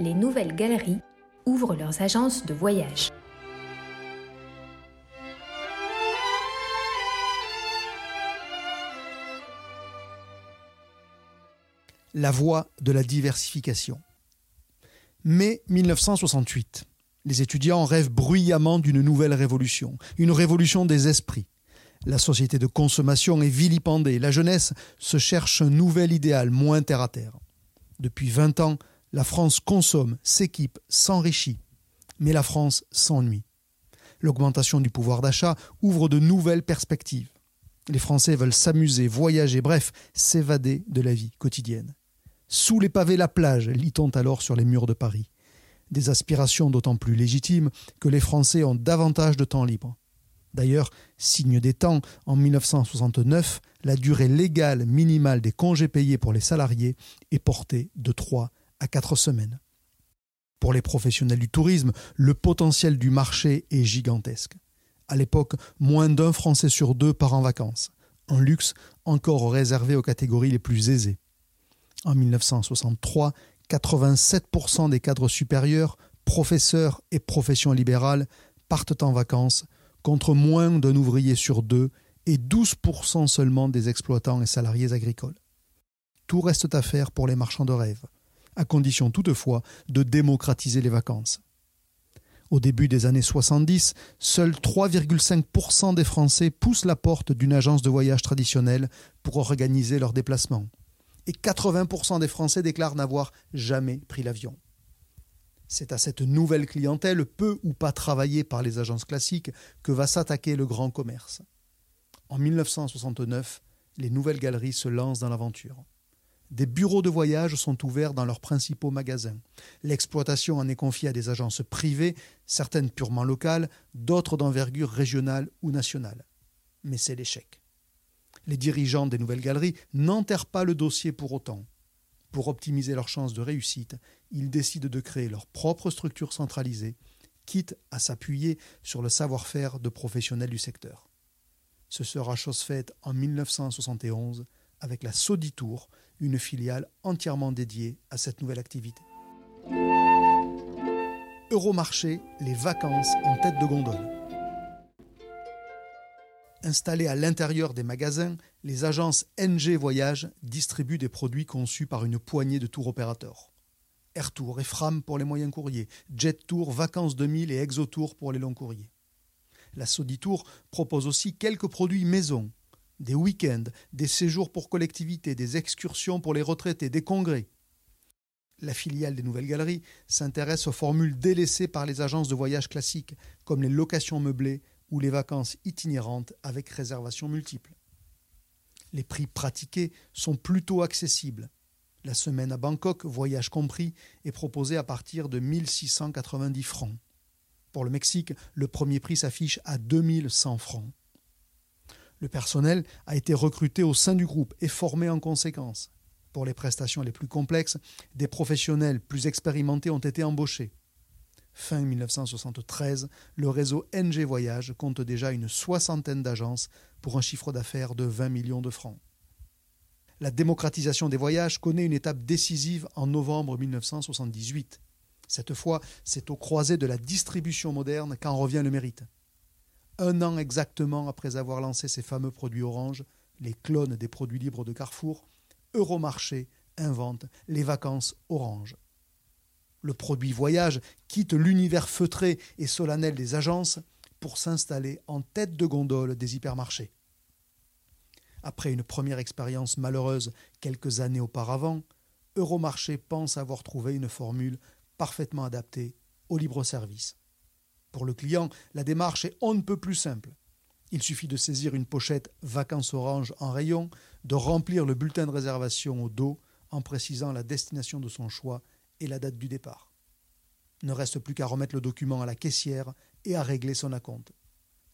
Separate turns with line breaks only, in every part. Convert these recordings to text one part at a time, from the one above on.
les nouvelles galeries ouvrent leurs agences de voyage.
La voie de la diversification. Mai 1968. Les étudiants rêvent bruyamment d'une nouvelle révolution, une révolution des esprits. La société de consommation est vilipendée, la jeunesse se cherche un nouvel idéal moins terre à terre. Depuis 20 ans, la France consomme, s'équipe, s'enrichit, mais la France s'ennuie. L'augmentation du pouvoir d'achat ouvre de nouvelles perspectives. Les Français veulent s'amuser, voyager, bref, s'évader de la vie quotidienne. Sous les pavés la plage, lit-on alors sur les murs de Paris. Des aspirations d'autant plus légitimes que les Français ont davantage de temps libre. D'ailleurs, signe des temps, en 1969, la durée légale minimale des congés payés pour les salariés est portée de 3 à quatre semaines. Pour les professionnels du tourisme, le potentiel du marché est gigantesque. À l'époque, moins d'un Français sur deux part en vacances, un luxe encore réservé aux catégories les plus aisées. En 1963, 87% des cadres supérieurs, professeurs et professions libérales partent en vacances, contre moins d'un ouvrier sur deux et 12% seulement des exploitants et salariés agricoles. Tout reste à faire pour les marchands de rêves à condition toutefois de démocratiser les vacances. Au début des années 70, seuls 3,5% des Français poussent la porte d'une agence de voyage traditionnelle pour organiser leurs déplacements. Et 80% des Français déclarent n'avoir jamais pris l'avion. C'est à cette nouvelle clientèle, peu ou pas travaillée par les agences classiques, que va s'attaquer le grand commerce. En 1969, les nouvelles galeries se lancent dans l'aventure. Des bureaux de voyage sont ouverts dans leurs principaux magasins. L'exploitation en est confiée à des agences privées, certaines purement locales, d'autres d'envergure régionale ou nationale. Mais c'est l'échec. Les dirigeants des nouvelles galeries n'enterrent pas le dossier pour autant. Pour optimiser leurs chances de réussite, ils décident de créer leur propre structure centralisée, quitte à s'appuyer sur le savoir-faire de professionnels du secteur. Ce sera chose faite en 1971 avec la Soditour, une filiale entièrement dédiée à cette nouvelle activité. Euromarché, les vacances en tête de gondole. Installées à l'intérieur des magasins, les agences NG Voyage distribuent des produits conçus par une poignée de tours opérateurs. Airtour et Fram pour les moyens courriers, Jet Tour, Vacances 2000 et Exotour pour les longs courriers. La Soditour propose aussi quelques produits maison, des week-ends, des séjours pour collectivités, des excursions pour les retraités, des congrès. La filiale des Nouvelles Galeries s'intéresse aux formules délaissées par les agences de voyage classiques, comme les locations meublées ou les vacances itinérantes avec réservation multiple. Les prix pratiqués sont plutôt accessibles. La semaine à Bangkok, voyage compris, est proposée à partir de 1690 francs. Pour le Mexique, le premier prix s'affiche à 2100 francs. Le personnel a été recruté au sein du groupe et formé en conséquence. Pour les prestations les plus complexes, des professionnels plus expérimentés ont été embauchés. Fin 1973, le réseau NG Voyage compte déjà une soixantaine d'agences pour un chiffre d'affaires de 20 millions de francs. La démocratisation des voyages connaît une étape décisive en novembre 1978. Cette fois, c'est au croisé de la distribution moderne qu'en revient le mérite un an exactement après avoir lancé ses fameux produits Orange, les clones des produits libres de Carrefour, Euromarché invente les vacances Orange. Le produit voyage quitte l'univers feutré et solennel des agences pour s'installer en tête de gondole des hypermarchés. Après une première expérience malheureuse quelques années auparavant, Euromarché pense avoir trouvé une formule parfaitement adaptée au libre-service. Pour le client, la démarche est on ne peut plus simple. Il suffit de saisir une pochette Vacances Orange en rayon, de remplir le bulletin de réservation au dos en précisant la destination de son choix et la date du départ. Ne reste plus qu'à remettre le document à la caissière et à régler son acompte.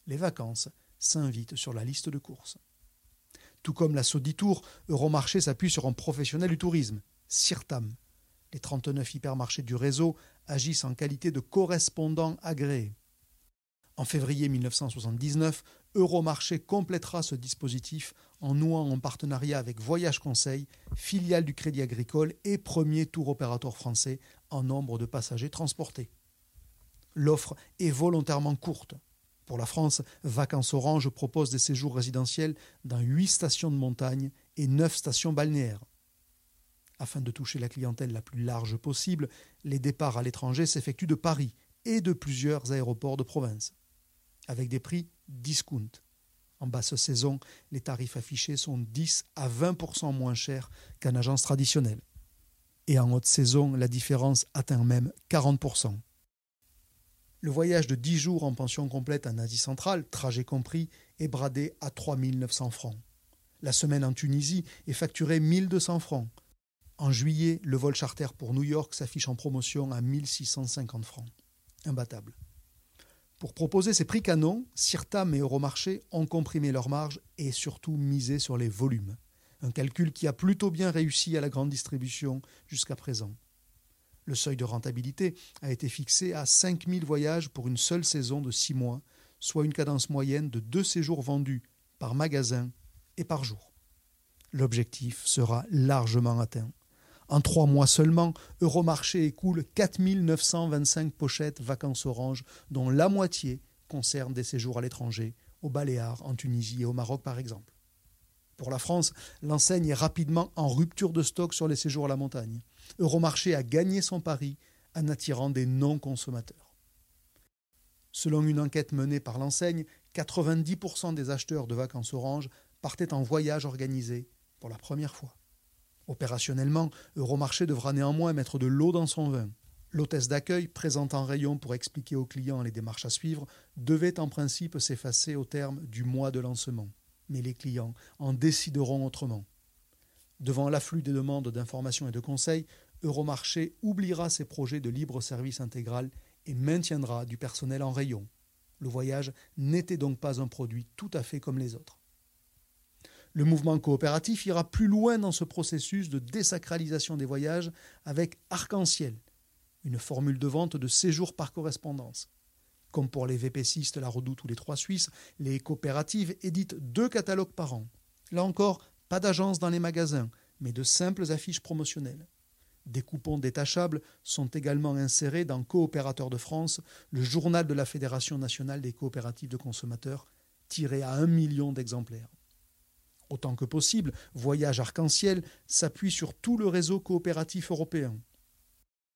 Les vacances s'invitent sur la liste de courses. Tout comme la Soditour, Euromarché s'appuie sur un professionnel du tourisme, Sirtam. Les 39 hypermarchés du réseau agissent en qualité de correspondants agréés. En février 1979, Euromarché complétera ce dispositif en nouant un partenariat avec Voyage Conseil, filiale du Crédit Agricole et premier tour opérateur français en nombre de passagers transportés. L'offre est volontairement courte. Pour la France, Vacances Orange propose des séjours résidentiels dans huit stations de montagne et neuf stations balnéaires. Afin de toucher la clientèle la plus large possible, les départs à l'étranger s'effectuent de Paris et de plusieurs aéroports de province, avec des prix discount. En basse saison, les tarifs affichés sont 10 à 20% moins chers qu'en agence traditionnelle. Et en haute saison, la différence atteint même 40% Le voyage de 10 jours en pension complète en Asie centrale, trajet compris, est bradé à 3 900 francs. La semaine en Tunisie est facturée 1200 francs. En juillet, le vol charter pour New York s'affiche en promotion à 1650 francs. Imbattable. Pour proposer ces prix canons, Sirtam et Euromarché ont comprimé leurs marges et surtout misé sur les volumes. Un calcul qui a plutôt bien réussi à la grande distribution jusqu'à présent. Le seuil de rentabilité a été fixé à 5000 voyages pour une seule saison de 6 mois, soit une cadence moyenne de deux séjours vendus par magasin et par jour. L'objectif sera largement atteint. En trois mois seulement, Euromarché écoule 4925 pochettes vacances orange, dont la moitié concerne des séjours à l'étranger, aux Baléares, en Tunisie et au Maroc par exemple. Pour la France, l'enseigne est rapidement en rupture de stock sur les séjours à la montagne. Euromarché a gagné son pari en attirant des non-consommateurs. Selon une enquête menée par l'enseigne, 90% des acheteurs de vacances orange partaient en voyage organisé pour la première fois. Opérationnellement, Euromarché devra néanmoins mettre de l'eau dans son vin. L'hôtesse d'accueil, présente en rayon pour expliquer aux clients les démarches à suivre, devait en principe s'effacer au terme du mois de lancement. Mais les clients en décideront autrement. Devant l'afflux des demandes d'informations et de conseils, Euromarché oubliera ses projets de libre service intégral et maintiendra du personnel en rayon. Le voyage n'était donc pas un produit tout à fait comme les autres. Le mouvement coopératif ira plus loin dans ce processus de désacralisation des voyages avec Arc-en-Ciel, une formule de vente de séjour par correspondance. Comme pour les VPCistes, la Redoute ou les Trois Suisses, les coopératives éditent deux catalogues par an. Là encore, pas d'agence dans les magasins, mais de simples affiches promotionnelles. Des coupons détachables sont également insérés dans Coopérateurs de France, le journal de la Fédération nationale des coopératives de consommateurs, tiré à un million d'exemplaires autant que possible, Voyage Arc-en-Ciel s'appuie sur tout le réseau coopératif européen.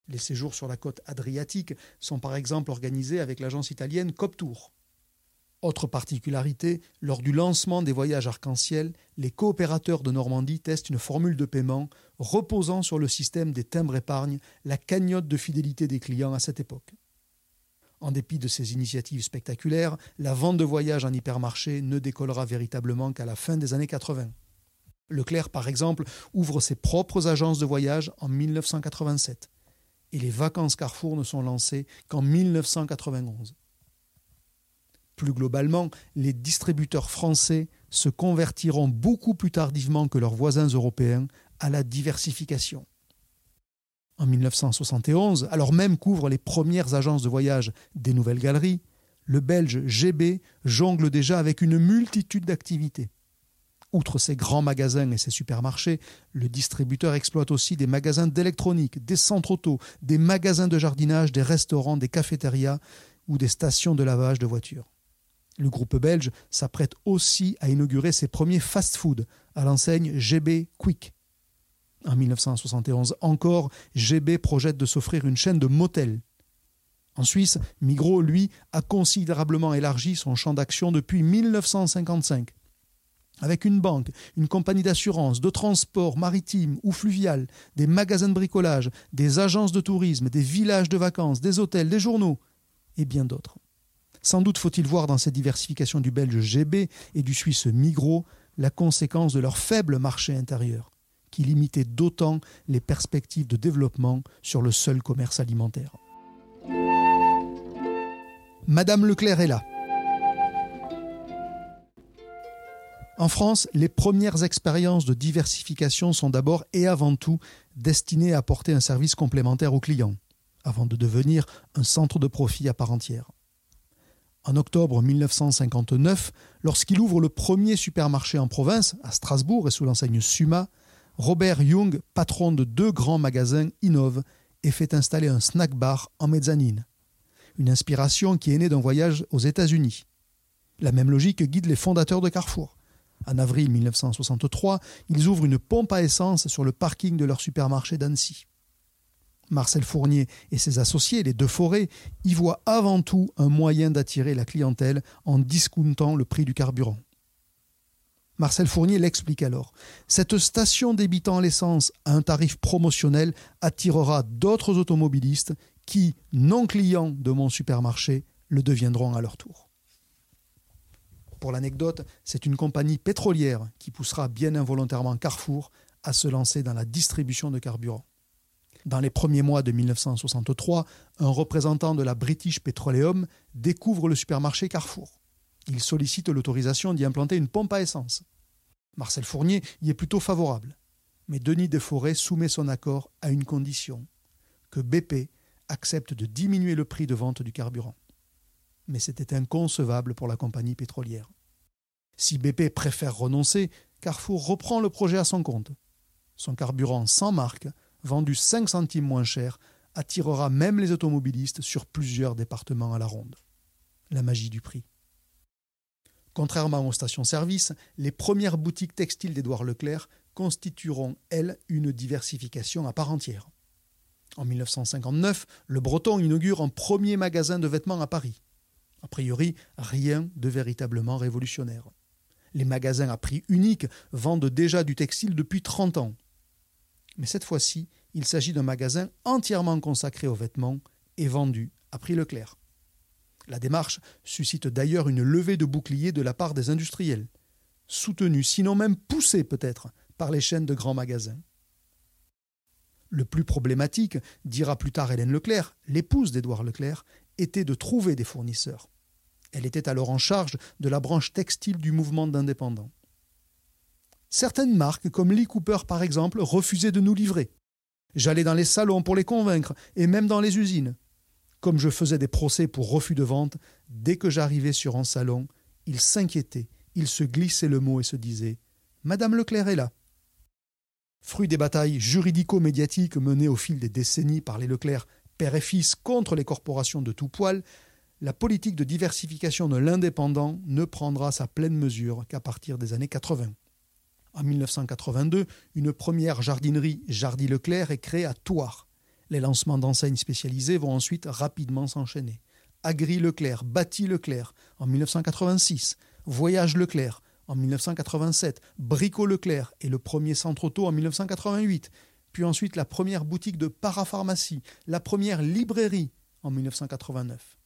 Les séjours sur la côte adriatique sont par exemple organisés avec l'agence italienne Coptour. Autre particularité, lors du lancement des voyages arc-en-ciel, les coopérateurs de Normandie testent une formule de paiement reposant sur le système des timbres épargne, la cagnotte de fidélité des clients à cette époque. En dépit de ces initiatives spectaculaires, la vente de voyages en hypermarché ne décollera véritablement qu'à la fin des années 80. Leclerc, par exemple, ouvre ses propres agences de voyage en 1987. Et les vacances Carrefour ne sont lancées qu'en 1991. Plus globalement, les distributeurs français se convertiront beaucoup plus tardivement que leurs voisins européens à la diversification en 1971, alors même qu'ouvrent les premières agences de voyage des nouvelles galeries, le Belge GB jongle déjà avec une multitude d'activités. Outre ses grands magasins et ses supermarchés, le distributeur exploite aussi des magasins d'électronique, des centres auto, des magasins de jardinage, des restaurants, des cafétérias ou des stations de lavage de voitures. Le groupe belge s'apprête aussi à inaugurer ses premiers fast-food à l'enseigne GB Quick, en 1971 encore, GB projette de s'offrir une chaîne de motels. En Suisse, Migros, lui, a considérablement élargi son champ d'action depuis 1955. Avec une banque, une compagnie d'assurance, de transport maritime ou fluvial, des magasins de bricolage, des agences de tourisme, des villages de vacances, des hôtels, des journaux, et bien d'autres. Sans doute faut-il voir dans cette diversification du belge GB et du suisse Migros la conséquence de leur faible marché intérieur qui limitait d'autant les perspectives de développement sur le seul commerce alimentaire. Madame Leclerc est là. En France, les premières expériences de diversification sont d'abord et avant tout destinées à apporter un service complémentaire aux clients, avant de devenir un centre de profit à part entière. En octobre 1959, lorsqu'il ouvre le premier supermarché en province, à Strasbourg et sous l'enseigne Suma, Robert Young, patron de deux grands magasins, innove et fait installer un snack bar en mezzanine. Une inspiration qui est née d'un voyage aux États-Unis. La même logique guide les fondateurs de Carrefour. En avril 1963, ils ouvrent une pompe à essence sur le parking de leur supermarché d'Annecy. Marcel Fournier et ses associés, les deux forêts, y voient avant tout un moyen d'attirer la clientèle en discountant le prix du carburant. Marcel Fournier l'explique alors. Cette station débitant l'essence à un tarif promotionnel attirera d'autres automobilistes qui, non clients de mon supermarché, le deviendront à leur tour. Pour l'anecdote, c'est une compagnie pétrolière qui poussera bien involontairement Carrefour à se lancer dans la distribution de carburant. Dans les premiers mois de 1963, un représentant de la British Petroleum découvre le supermarché Carrefour. Il sollicite l'autorisation d'y implanter une pompe à essence. Marcel Fournier y est plutôt favorable. Mais Denis Deforêt soumet son accord à une condition que BP accepte de diminuer le prix de vente du carburant mais c'était inconcevable pour la compagnie pétrolière. Si BP préfère renoncer, Carrefour reprend le projet à son compte. Son carburant sans marque, vendu 5 centimes moins cher, attirera même les automobilistes sur plusieurs départements à la ronde. La magie du prix. Contrairement aux stations-service, les premières boutiques textiles d'Édouard Leclerc constitueront, elles, une diversification à part entière. En 1959, le Breton inaugure un premier magasin de vêtements à Paris. A priori, rien de véritablement révolutionnaire. Les magasins à prix unique vendent déjà du textile depuis 30 ans. Mais cette fois-ci, il s'agit d'un magasin entièrement consacré aux vêtements et vendu à prix Leclerc. La démarche suscite d'ailleurs une levée de boucliers de la part des industriels, soutenue, sinon même poussée peut-être, par les chaînes de grands magasins. Le plus problématique, dira plus tard Hélène Leclerc, l'épouse d'Édouard Leclerc, était de trouver des fournisseurs. Elle était alors en charge de la branche textile du mouvement d'indépendants. Certaines marques, comme Lee Cooper par exemple, refusaient de nous livrer. J'allais dans les salons pour les convaincre, et même dans les usines. Comme je faisais des procès pour refus de vente, dès que j'arrivais sur un salon, ils s'inquiétaient, ils se glissaient le mot et se disaient Madame Leclerc est là. Fruit des batailles juridico-médiatiques menées au fil des décennies par les Leclerc père et fils contre les corporations de tout poil, la politique de diversification de l'indépendant ne prendra sa pleine mesure qu'à partir des années 80. En 1982, une première jardinerie Jardy Leclerc est créée à Thouars. Les lancements d'enseignes spécialisées vont ensuite rapidement s'enchaîner. Agri Leclerc, Bâti Leclerc en 1986, Voyage Leclerc en 1987, Brico Leclerc et le premier centre auto en 1988, puis ensuite la première boutique de parapharmacie, la première librairie en 1989.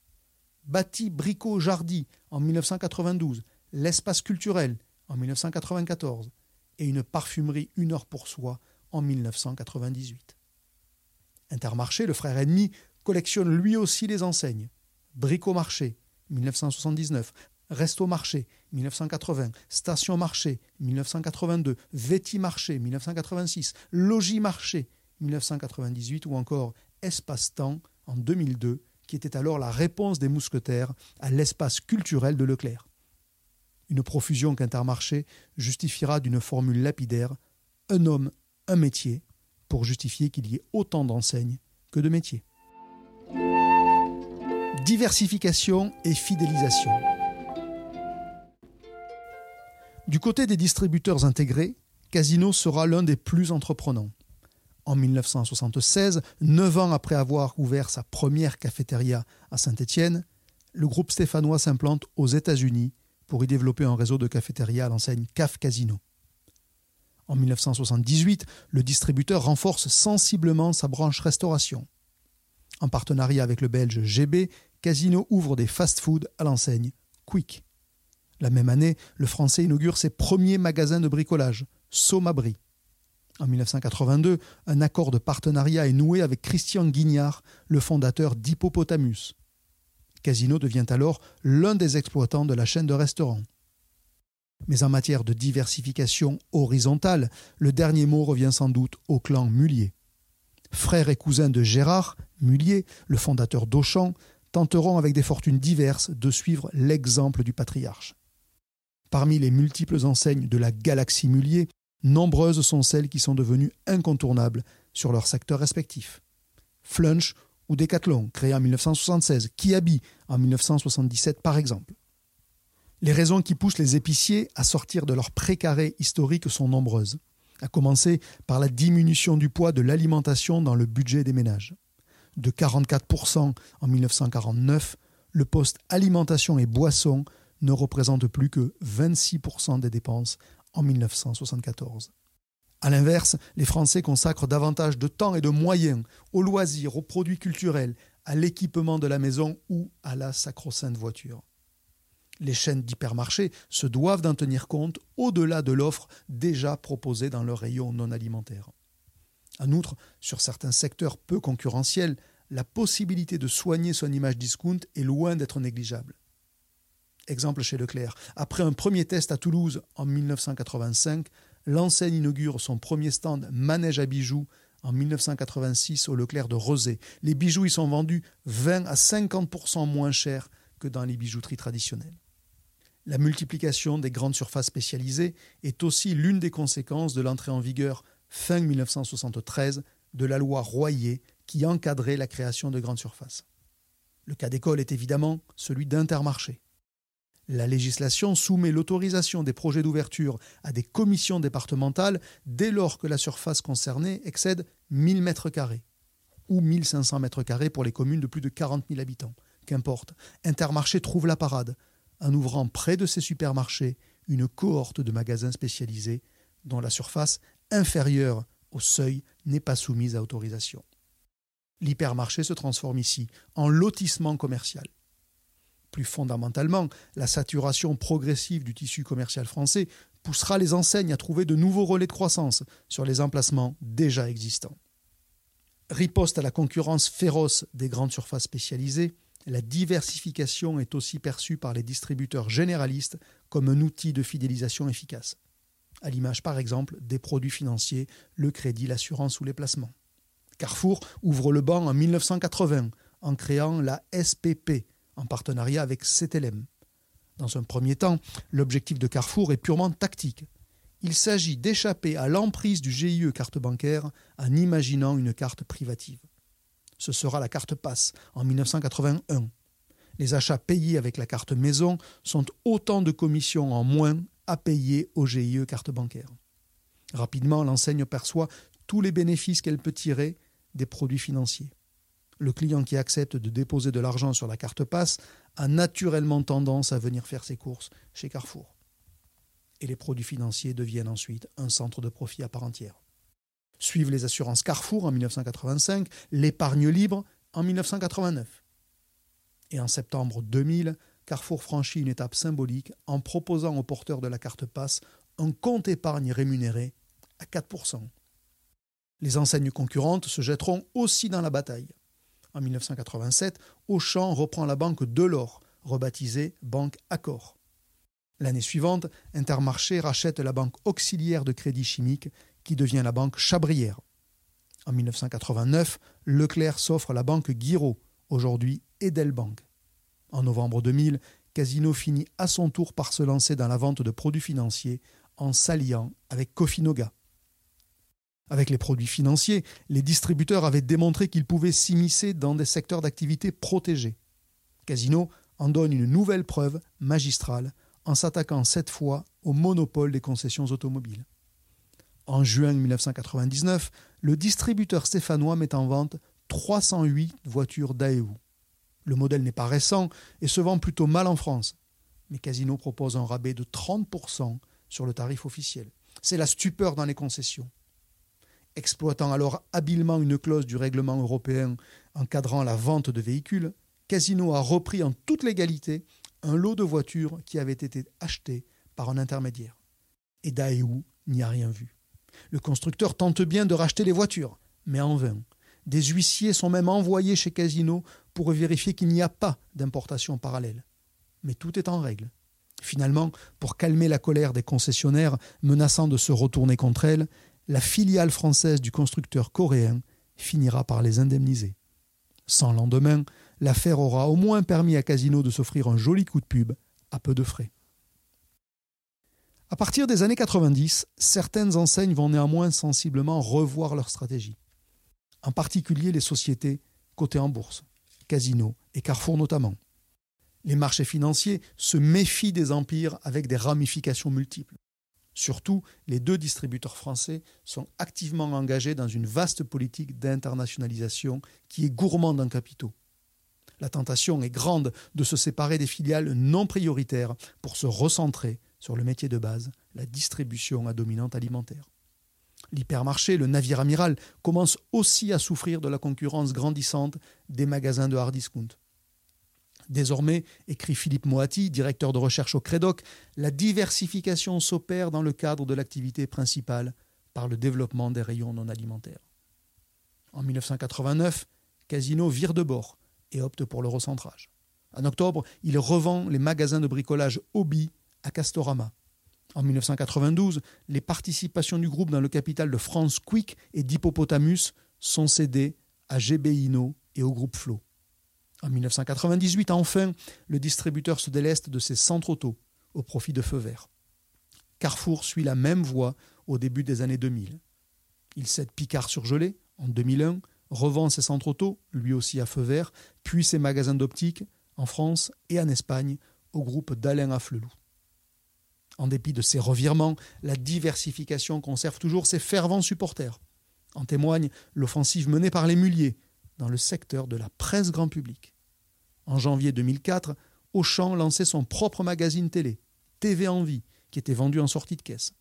Bâti Bricot Jardy en 1992, l'espace culturel en 1994 et une parfumerie Une heure pour soi en 1998. Intermarché, le frère ennemi, collectionne lui aussi les enseignes. Bricomarché, 1979, Resto Marché, 1980, Station Marché, 1982, Véti Marché, 1986, Logis Marché, 1998 ou encore Espace-Temps en 2002, qui était alors la réponse des mousquetaires à l'espace culturel de Leclerc. Une profusion qu'Intermarché justifiera d'une formule lapidaire. Un homme, un métier, pour justifier qu'il y ait autant d'enseignes que de métiers. Diversification et fidélisation. Du côté des distributeurs intégrés, Casino sera l'un des plus entreprenants. En 1976, neuf ans après avoir ouvert sa première cafétéria à Saint-Étienne, le groupe stéphanois s'implante aux États-Unis pour y développer un réseau de cafétérias à l'enseigne CAF Casino. En 1978, le distributeur renforce sensiblement sa branche restauration. En partenariat avec le belge GB, Casino ouvre des fast-foods à l'enseigne Quick. La même année, le français inaugure ses premiers magasins de bricolage, Somabri. En 1982, un accord de partenariat est noué avec Christian Guignard, le fondateur d'Hippopotamus. Casino devient alors l'un des exploitants de la chaîne de restaurants. Mais en matière de diversification horizontale, le dernier mot revient sans doute au clan Mullier. Frère et cousin de Gérard Mullier, le fondateur d'Auchan, tenteront avec des fortunes diverses de suivre l'exemple du patriarche. Parmi les multiples enseignes de la galaxie Mullier, nombreuses sont celles qui sont devenues incontournables sur leur secteur respectif. Flunch ou Decathlon, créé en 1976, Kiabi en 1977 par exemple. Les raisons qui poussent les épiciers à sortir de leur précaré historique sont nombreuses, à commencer par la diminution du poids de l'alimentation dans le budget des ménages. De 44% en 1949, le poste alimentation et boissons ne représente plus que 26% des dépenses en 1974. A l'inverse, les Français consacrent davantage de temps et de moyens aux loisirs, aux produits culturels, à l'équipement de la maison ou à la sacro-sainte voiture. Les chaînes d'hypermarchés se doivent d'en tenir compte au-delà de l'offre déjà proposée dans leur rayon non alimentaire. En outre, sur certains secteurs peu concurrentiels, la possibilité de soigner son image discount est loin d'être négligeable. Exemple chez Leclerc. Après un premier test à Toulouse en 1985, l'enseigne inaugure son premier stand manège à bijoux en 1986 au Leclerc de Rosé. Les bijoux y sont vendus 20 à 50% moins cher que dans les bijouteries traditionnelles. La multiplication des grandes surfaces spécialisées est aussi l'une des conséquences de l'entrée en vigueur fin 1973 de la loi Royer qui encadrait la création de grandes surfaces. Le cas d'école est évidemment celui d'Intermarché. La législation soumet l'autorisation des projets d'ouverture à des commissions départementales dès lors que la surface concernée excède 1000 mètres carrés ou 1500 mètres carrés pour les communes de plus de 40 000 habitants. Qu'importe, Intermarché trouve la parade en ouvrant près de ses supermarchés une cohorte de magasins spécialisés dont la surface inférieure au seuil n'est pas soumise à autorisation. L'hypermarché se transforme ici en lotissement commercial. Plus fondamentalement, la saturation progressive du tissu commercial français poussera les enseignes à trouver de nouveaux relais de croissance sur les emplacements déjà existants. Riposte à la concurrence féroce des grandes surfaces spécialisées, la diversification est aussi perçue par les distributeurs généralistes comme un outil de fidélisation efficace, à l'image par exemple des produits financiers, le crédit, l'assurance ou les placements. Carrefour ouvre le banc en 1980 en créant la SPP, en partenariat avec CTLM. Dans un premier temps, l'objectif de Carrefour est purement tactique. Il s'agit d'échapper à l'emprise du GIE carte bancaire en imaginant une carte privative. Ce sera la carte passe en 1981. Les achats payés avec la carte maison sont autant de commissions en moins à payer au GIE carte bancaire. Rapidement, l'enseigne perçoit tous les bénéfices qu'elle peut tirer des produits financiers le client qui accepte de déposer de l'argent sur la carte passe a naturellement tendance à venir faire ses courses chez Carrefour. Et les produits financiers deviennent ensuite un centre de profit à part entière. Suivent les assurances Carrefour en 1985, l'épargne libre en 1989. Et en septembre 2000, Carrefour franchit une étape symbolique en proposant aux porteurs de la carte passe un compte épargne rémunéré à 4%. Les enseignes concurrentes se jetteront aussi dans la bataille. En 1987, Auchan reprend la banque Delors, rebaptisée Banque Accor. L'année suivante, Intermarché rachète la banque auxiliaire de crédit chimique, qui devient la banque Chabrière. En 1989, Leclerc s'offre la banque Guiraud, aujourd'hui Edelbank. En novembre 2000, Casino finit à son tour par se lancer dans la vente de produits financiers en s'alliant avec Kofinoga. Avec les produits financiers, les distributeurs avaient démontré qu'ils pouvaient s'immiscer dans des secteurs d'activité protégés. Casino en donne une nouvelle preuve magistrale en s'attaquant cette fois au monopole des concessions automobiles. En juin 1999, le distributeur stéphanois met en vente 308 voitures Daewoo. Le modèle n'est pas récent et se vend plutôt mal en France, mais Casino propose un rabais de 30% sur le tarif officiel. C'est la stupeur dans les concessions exploitant alors habilement une clause du règlement européen encadrant la vente de véhicules, Casino a repris en toute légalité un lot de voitures qui avait été acheté par un intermédiaire. Et Daewoo n'y a rien vu. Le constructeur tente bien de racheter les voitures, mais en vain. Des huissiers sont même envoyés chez Casino pourrait vérifier qu'il n'y a pas d'importation parallèle. Mais tout est en règle. Finalement, pour calmer la colère des concessionnaires menaçant de se retourner contre elles, la filiale française du constructeur coréen finira par les indemniser. Sans lendemain, l'affaire aura au moins permis à Casino de s'offrir un joli coup de pub à peu de frais. À partir des années 90, certaines enseignes vont néanmoins sensiblement revoir leur stratégie. En particulier les sociétés cotées en bourse, Casino et Carrefour notamment. Les marchés financiers se méfient des empires avec des ramifications multiples. Surtout, les deux distributeurs français sont activement engagés dans une vaste politique d'internationalisation qui est gourmande en capitaux. La tentation est grande de se séparer des filiales non prioritaires pour se recentrer sur le métier de base, la distribution à dominante alimentaire. L'hypermarché, le navire amiral, commence aussi à souffrir de la concurrence grandissante des magasins de hard discount. Désormais, écrit Philippe Moati, directeur de recherche au Crédoc, la diversification s'opère dans le cadre de l'activité principale par le développement des rayons non alimentaires. En 1989, Casino vire de bord et opte pour le recentrage. En octobre, il revend les magasins de bricolage Obi à Castorama. En 1992, les participations du groupe dans le capital de France Quick et d'Hippopotamus sont cédées à GB et au groupe Flo. En 1998, enfin, le distributeur se déleste de ses centres auto au profit de Feu Vert. Carrefour suit la même voie au début des années 2000. Il cède Picard surgelé en 2001, revend ses centres auto, lui aussi à Feu Vert, puis ses magasins d'optique en France et en Espagne au groupe d'Alain Afflelou. En dépit de ces revirements, la diversification conserve toujours ses fervents supporters. En témoigne l'offensive menée par les Muliers dans le secteur de la presse grand public. En janvier 2004, Auchan lançait son propre magazine télé, TV Envie, qui était vendu en sortie de caisse.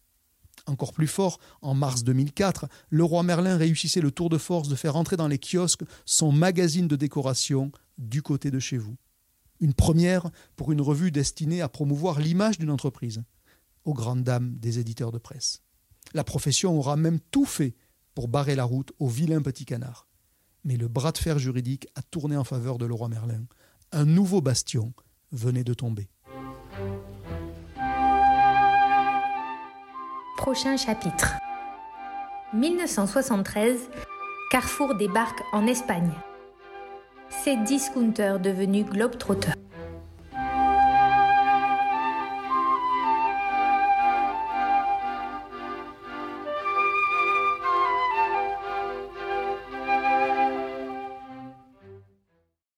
Encore plus fort, en mars 2004, le roi Merlin réussissait le tour de force de faire entrer dans les kiosques son magazine de décoration du côté de chez vous. Une première pour une revue destinée à promouvoir l'image d'une entreprise aux grandes dames des éditeurs de presse. La profession aura même tout fait pour barrer la route au vilain petit canard. Mais le bras de fer juridique a tourné en faveur de Leroy Merlin. Un nouveau bastion venait de tomber.
Prochain chapitre. 1973, Carrefour débarque en Espagne. C'est discounter devenu Globetrotter.